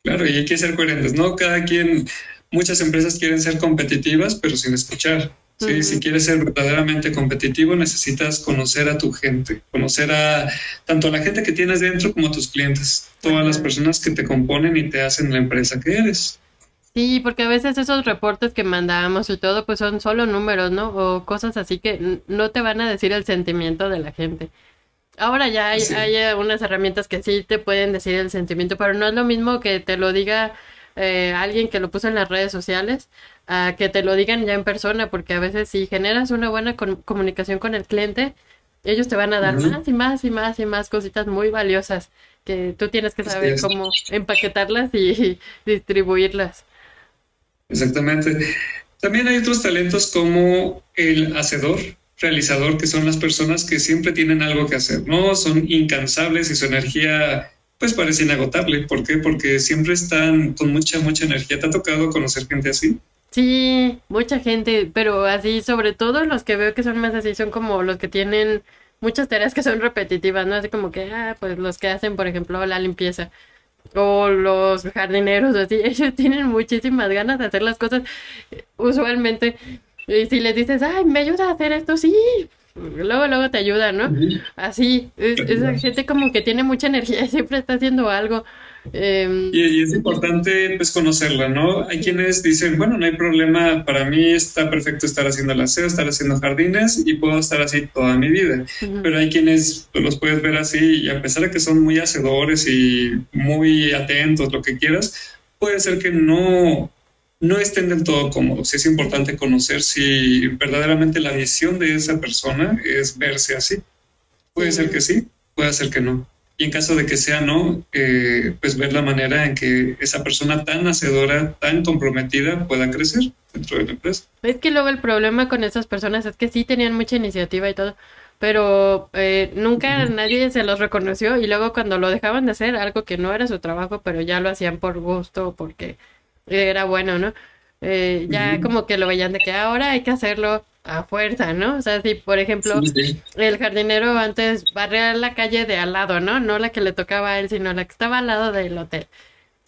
Claro, y hay que ser coherentes, ¿no? Cada quien, muchas empresas quieren ser competitivas, pero sin escuchar. ¿sí? Si quieres ser verdaderamente competitivo, necesitas conocer a tu gente, conocer a tanto a la gente que tienes dentro como a tus clientes, todas las personas que te componen y te hacen la empresa que eres. Sí, porque a veces esos reportes que mandamos y todo, pues son solo números, ¿no? O cosas así que no te van a decir el sentimiento de la gente. Ahora ya hay, hay unas herramientas que sí te pueden decir el sentimiento, pero no es lo mismo que te lo diga eh, alguien que lo puso en las redes sociales a que te lo digan ya en persona, porque a veces si generas una buena comunicación con el cliente, ellos te van a dar más y más y más y más cositas muy valiosas que tú tienes que saber cómo empaquetarlas y <laughs> distribuirlas. Exactamente. También hay otros talentos como el hacedor, realizador, que son las personas que siempre tienen algo que hacer, ¿no? Son incansables y su energía pues parece inagotable. ¿Por qué? Porque siempre están con mucha, mucha energía. ¿Te ha tocado conocer gente así? Sí, mucha gente, pero así, sobre todo los que veo que son más así, son como los que tienen muchas tareas que son repetitivas, ¿no? Así como que, ah, pues los que hacen, por ejemplo, la limpieza o los jardineros, así, <laughs> ellos tienen muchísimas ganas de hacer las cosas. Usualmente Y si les dices, ay, me ayuda a hacer esto, sí, luego, luego te ayuda, ¿no? Así, es, esa gente como que tiene mucha energía y siempre está haciendo algo. Em, y, es importante pues conocerla, ¿no? Hay quienes dicen, bueno, no hay problema, para mí está perfecto estar haciendo el aseo, estar haciendo jardines y puedo estar así toda mi vida. Pero hay quienes pues, los puedes ver así y a pesar de que son muy hacedores y muy atentos, lo que quieras, puede ser que no, no estén del todo cómodos. Es importante conocer si verdaderamente la visión de esa persona es verse así. Puede ser que sí, puede ser que no. Y en caso de que sea no, eh, pues ver la manera en que esa persona tan hacedora, tan comprometida pueda crecer dentro de la empresa. Es que luego el problema con esas personas es que sí tenían mucha iniciativa y todo, pero eh, nunca nadie se los reconoció y luego cuando lo dejaban de hacer, algo que no era su trabajo, pero ya lo hacían por gusto, porque era bueno, ¿no? Eh, ya como que lo veían de que ahora hay que hacerlo a fuerza, ¿no? O sea, si por ejemplo el jardinero antes barría la calle de al lado, ¿no? No la que le tocaba a él, sino la que estaba al lado del hotel.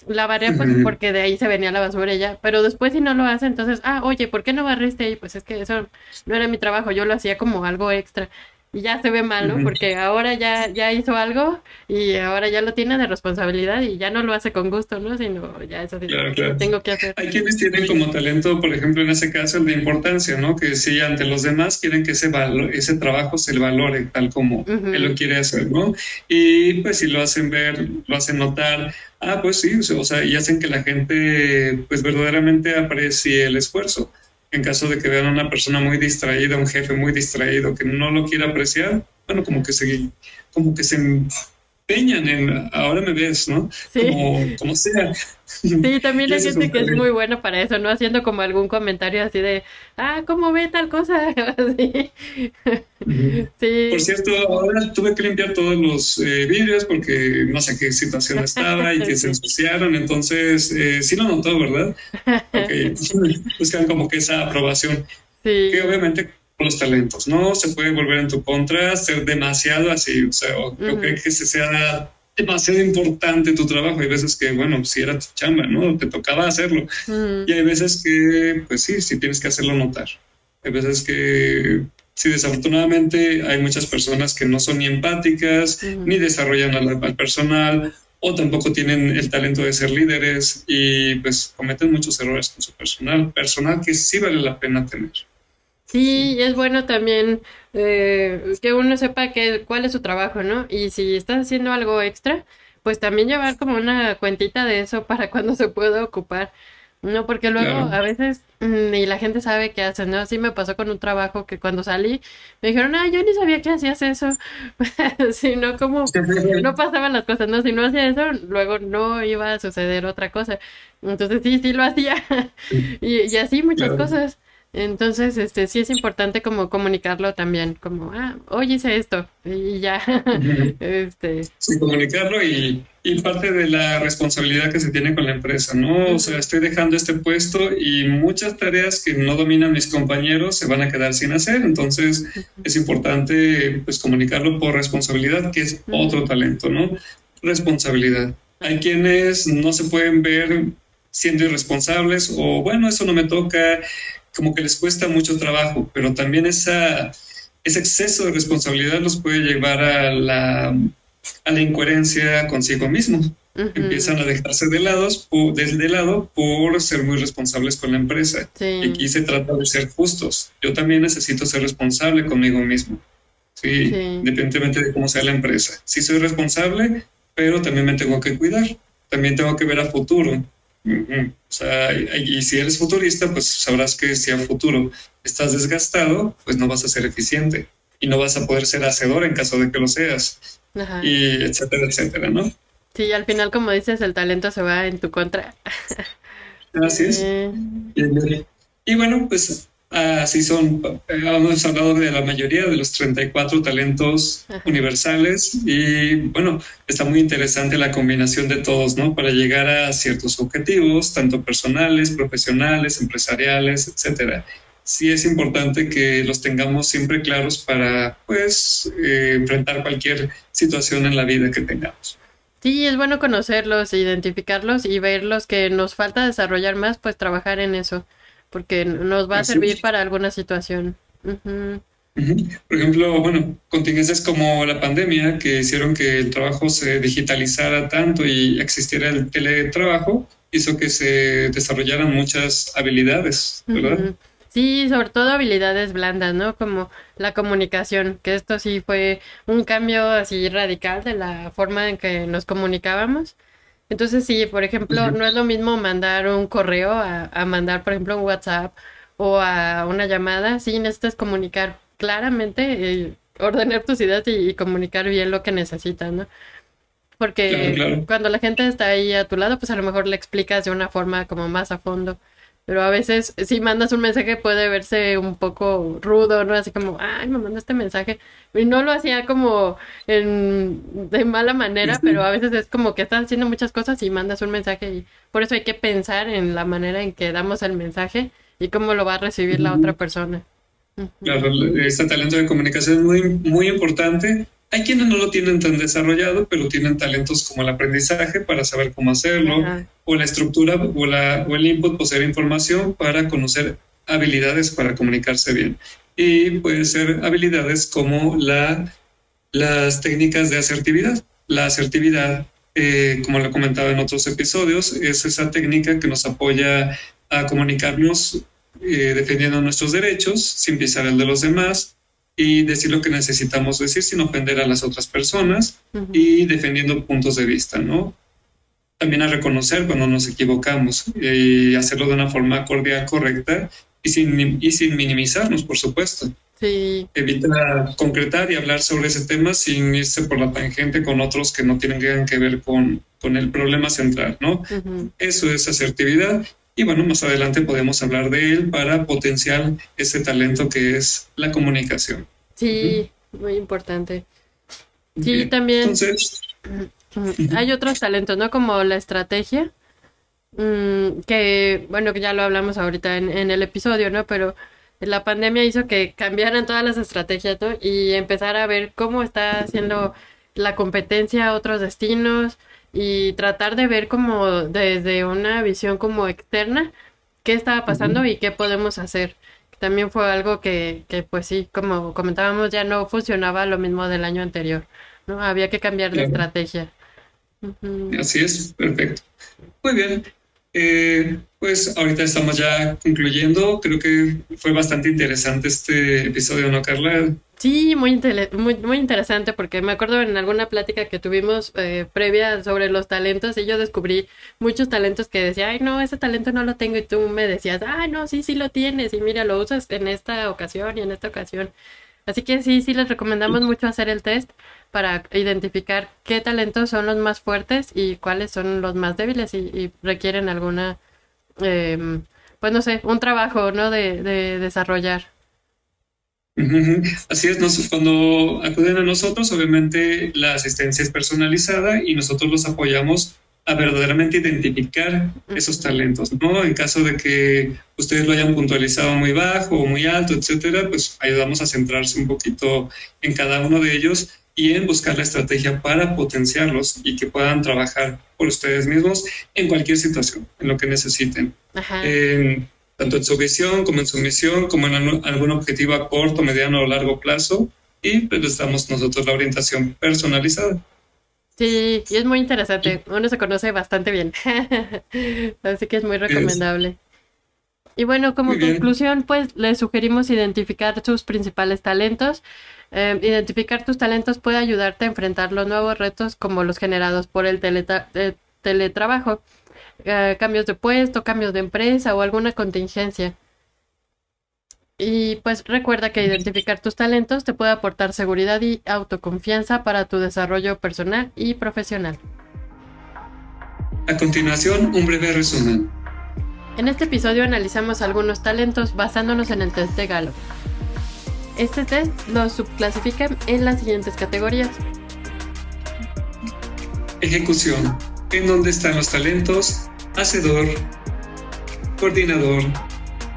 La barría pues porque de ahí se venía la basura ya, pero después si no lo hace, entonces, ah, oye, ¿por qué no barriste ahí? Pues es que eso no era mi trabajo, yo lo hacía como algo extra y ya se ve mal, ¿no? Porque ahora ya, ya hizo algo y ahora ya lo tiene de responsabilidad y ya no lo hace con gusto, ¿no? Sino ya eso claro, tengo que hacer. Hay quienes tienen como talento, por ejemplo, en ese caso, el de importancia, ¿no? Que si ante los demás quieren que ese, valor, ese trabajo se le valore tal como él lo quiere hacer, ¿no? Y pues si lo hacen ver, lo hacen notar, ah, pues sí, o sea, y hacen que la gente pues verdaderamente aprecie el esfuerzo en caso de que vean a una persona muy distraída, un jefe muy distraído que no lo quiera apreciar, bueno, como que se, como que se empeñan en, ahora me ves, ¿no? Sí. Como, sea. Sí, también <laughs> hay gente que es muy buena para eso, ¿no? Haciendo como algún comentario así de, ah, ¿cómo ve tal cosa? <laughs> sí. Por cierto, ahora tuve que limpiar todos los eh, vídeos porque no sé qué situación estaba y que <laughs> se ensuciaron, entonces eh, sí lo notó, ¿verdad? Okay. Buscan como que esa aprobación. Sí. Que obviamente los talentos, ¿no? Se puede volver en tu contra, ser demasiado así, o sea, o, que se sea demasiado importante tu trabajo. Hay veces que, bueno, si era tu chamba, ¿no? Te tocaba hacerlo. Y hay veces que, pues sí, sí tienes que hacerlo notar. Hay veces que, sí, desafortunadamente hay muchas personas que no son ni empáticas, ni desarrollan al, personal, o tampoco tienen el talento de ser líderes y pues cometen muchos errores con su personal, personal que sí vale la pena tener. Sí, es bueno también eh, que uno sepa que, cuál es su trabajo, ¿no? Y si estás haciendo algo extra, pues también llevar como una cuentita de eso para <laughs> cuando se pueda ocupar. No, porque luego a veces mm, ni la gente sabe qué hacen, ¿no? Sí me pasó con un trabajo que cuando salí me dijeron, ah, yo ni sabía que hacías eso. <laughs> si no, como no pasaban las cosas, ¿no? Si no hacía eso, luego no iba a suceder otra cosa. Entonces sí, sí lo hacía. <laughs> y, y, así muchas cosas. Entonces, este, sí es importante como comunicarlo también, como, ah, oye, hice esto, y ya. <laughs> este. Sí, comunicarlo y, y, parte de la responsabilidad que se tiene con la empresa, ¿no? O sea, estoy dejando este puesto y muchas tareas que no dominan mis compañeros se van a quedar sin hacer, entonces es importante, pues, comunicarlo por responsabilidad, que es otro talento, ¿no? Responsabilidad. Hay quienes no se pueden ver siendo irresponsables o, bueno, eso no me toca como que les cuesta mucho trabajo, pero también esa, ese exceso de responsabilidad los puede llevar a la, a la incoherencia consigo mismo. Empiezan a dejarse de, lados, de lado por ser muy responsables con la empresa. Y aquí se trata de ser justos. Yo también necesito ser responsable conmigo mismo. Sí, independientemente de cómo sea la empresa. Sí soy responsable, pero también me tengo que cuidar. También tengo que ver a futuro. O sea, y, si eres futurista, pues sabrás que si a futuro estás desgastado, pues no vas a ser eficiente y no vas a poder ser hacedor en caso de que lo seas. Y etcétera, etcétera, ¿no? Sí, al final, como dices, el talento se va en tu contra. Así es. <laughs> Eh. y bueno, pues Así son, hemos hablado de la mayoría de los 34 talentos universales y bueno, está muy interesante la combinación de todos, ¿no? Para llegar a ciertos objetivos, tanto personales, profesionales, empresariales, etcétera. Sí es importante que los tengamos siempre claros para, pues, eh, enfrentar cualquier situación en la vida que tengamos. Sí, es bueno conocerlos, identificarlos y ver los que nos falta desarrollar más, pues trabajar en eso porque nos va a servir para alguna situación. Por ejemplo, bueno, contingencias como la pandemia que hicieron que el trabajo se digitalizara tanto y existiera el teletrabajo, hizo que se desarrollaran muchas habilidades, ¿verdad? Sí, sobre todo habilidades blandas, ¿no? Como la comunicación, que esto sí fue un cambio así radical de la forma en que nos comunicábamos. Entonces, sí, por ejemplo, no es lo mismo mandar un correo a, a, mandar, por ejemplo, un WhatsApp o a una llamada. Sí, necesitas comunicar claramente, eh, ordenar tus ideas y, comunicar bien lo que necesitas, ¿no? Porque cuando la gente está ahí a tu lado, pues a lo mejor le explicas de una forma como más a fondo. Pero a veces, si mandas un mensaje, puede verse un poco rudo, ¿no? Así como, ay, me mandó este mensaje. Y no lo hacía como en, de mala manera, pero a veces es como que estás haciendo muchas cosas y mandas un mensaje. Y por eso hay que pensar en la manera en que damos el mensaje y cómo lo va a recibir la otra persona. Claro, este talento de comunicación es muy, muy importante hay quienes no lo tienen tan desarrollado, pero tienen talentos como el aprendizaje para saber cómo hacerlo, o la estructura o, la, o el input, poseer información para conocer habilidades para comunicarse bien. Y puede ser habilidades como la, las técnicas de asertividad. La asertividad, eh, como lo comentaba en otros episodios, es esa técnica que nos apoya a comunicarnos eh, defendiendo nuestros derechos sin pisar el de los demás, y decir lo que necesitamos decir sin ofender a las otras personas y defendiendo puntos de vista, ¿no? También a reconocer cuando nos equivocamos y hacerlo de una forma cordial, correcta y sin, y sin minimizarnos, por supuesto. Sí. Evita concretar y hablar sobre ese tema sin irse por la tangente con otros que no tienen que ver con, con el problema central, ¿no? Eso es asertividad y bueno, más adelante podemos hablar de él para potenciar ese talento que es la comunicación. Sí, muy importante. Sí, también. Entonces, hay otros talentos, ¿no? Como la estrategia, mm, que, bueno, que ya lo hablamos ahorita en, en, el episodio, ¿no? Pero la pandemia hizo que cambiaran todas las estrategias, ¿no? Y empezar a ver cómo está haciendo la competencia a otros destinos, y tratar de ver como desde una visión como externa qué estaba pasando y qué podemos hacer. También fue algo que, que, pues sí, como comentábamos, ya no funcionaba lo mismo del año anterior, ¿no? Había que cambiar de estrategia. Así es, perfecto. Muy bien. Eh, pues ahorita estamos ya concluyendo. Creo que fue bastante interesante este episodio, ¿no, Carla? Sí, muy, muy, muy interesante porque me acuerdo en alguna plática que tuvimos eh, previa sobre los talentos y yo descubrí muchos talentos que decía, ay, no, ese talento no lo tengo y tú me decías, ay, no, sí, sí lo tienes y mira, lo usas en esta ocasión y en esta ocasión. Así que sí, sí les recomendamos mucho hacer el test para identificar qué talentos son los más fuertes y cuáles son los más débiles y, requieren alguna, em, pues no sé, un trabajo, ¿no? De, de desarrollar. Así es, cuando acuden a nosotros, obviamente la asistencia es personalizada y nosotros los apoyamos a verdaderamente identificar esos talentos, ¿no? En caso de que ustedes lo hayan puntualizado muy bajo o muy alto, etcétera, pues ayudamos a centrarse un poquito en cada uno de ellos y en buscar la estrategia para potenciarlos y que puedan trabajar por ustedes mismos en cualquier situación, en lo que necesiten. tanto en su visión como en su misión, como en algún objetivo a corto, mediano o largo plazo. Y pues les damos nosotros la orientación personalizada. Sí, y es muy interesante. Uno se conoce bastante bien. <laughs> Así que es muy recomendable. Y bueno, como conclusión, pues les sugerimos identificar sus principales talentos eh, identificar tus talentos puede ayudarte a enfrentar los nuevos retos como los generados por el teletrabajo, eh, cambios de puesto, cambios de empresa o alguna contingencia. Y pues recuerda que identificar tus talentos te puede aportar seguridad y autoconfianza para tu desarrollo personal y profesional. A continuación, un breve resumen. En este episodio analizamos algunos talentos basándonos en el test de Gallup. Este test lo subclasifica en las siguientes categorías. Ejecución. ¿En dónde están los talentos? Hacedor. Coordinador.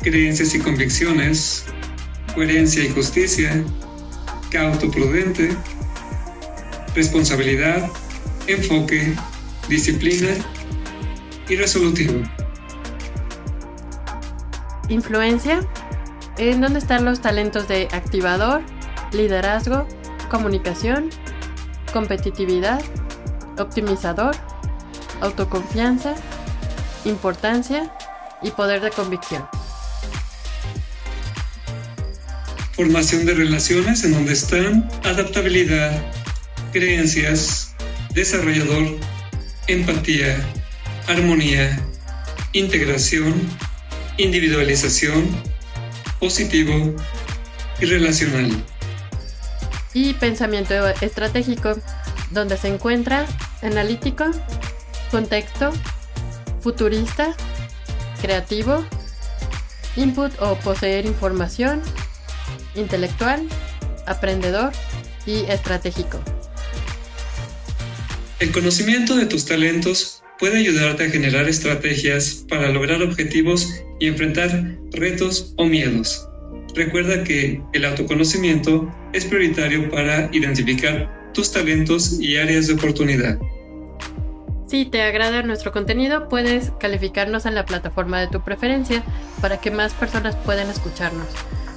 Creencias y convicciones. Coherencia y justicia. Cauto prudente. Responsabilidad. Enfoque. Disciplina. Y resolutivo. Influencia, en donde están los talentos de activador, liderazgo, comunicación, competitividad, optimizador, autoconfianza, importancia y poder de convicción. Formación de relaciones en donde están adaptabilidad, creencias, desarrollador, empatía, armonía, integración, individualización, positivo y relacional. Y pensamiento estratégico, donde se encuentra analítico, contexto, futurista, creativo, input o poseer información, intelectual, aprendedor y estratégico. El conocimiento de tus talentos puede ayudarte a generar estrategias para lograr objetivos y enfrentar retos o miedos. Recuerda que el autoconocimiento es prioritario para identificar tus talentos y áreas de oportunidad. Si te agrada nuestro contenido, puedes calificarnos en la plataforma de tu preferencia para que más personas puedan escucharnos.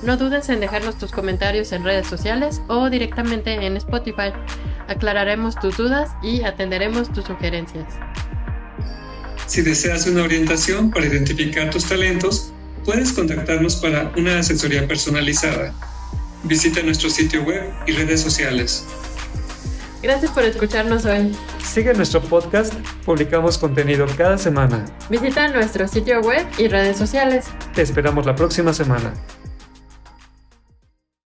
No dudes en dejarnos tus comentarios en redes sociales o directamente en Spotify. Aclararemos tus dudas y atenderemos tus sugerencias. Si deseas una orientación para identificar tus talentos, puedes contactarnos para una asesoría personalizada. Visita nuestro sitio web y redes sociales. Gracias por escucharnos hoy. Sigue nuestro podcast, publicamos contenido cada semana. Visita nuestro sitio web y redes sociales. Te esperamos la próxima semana.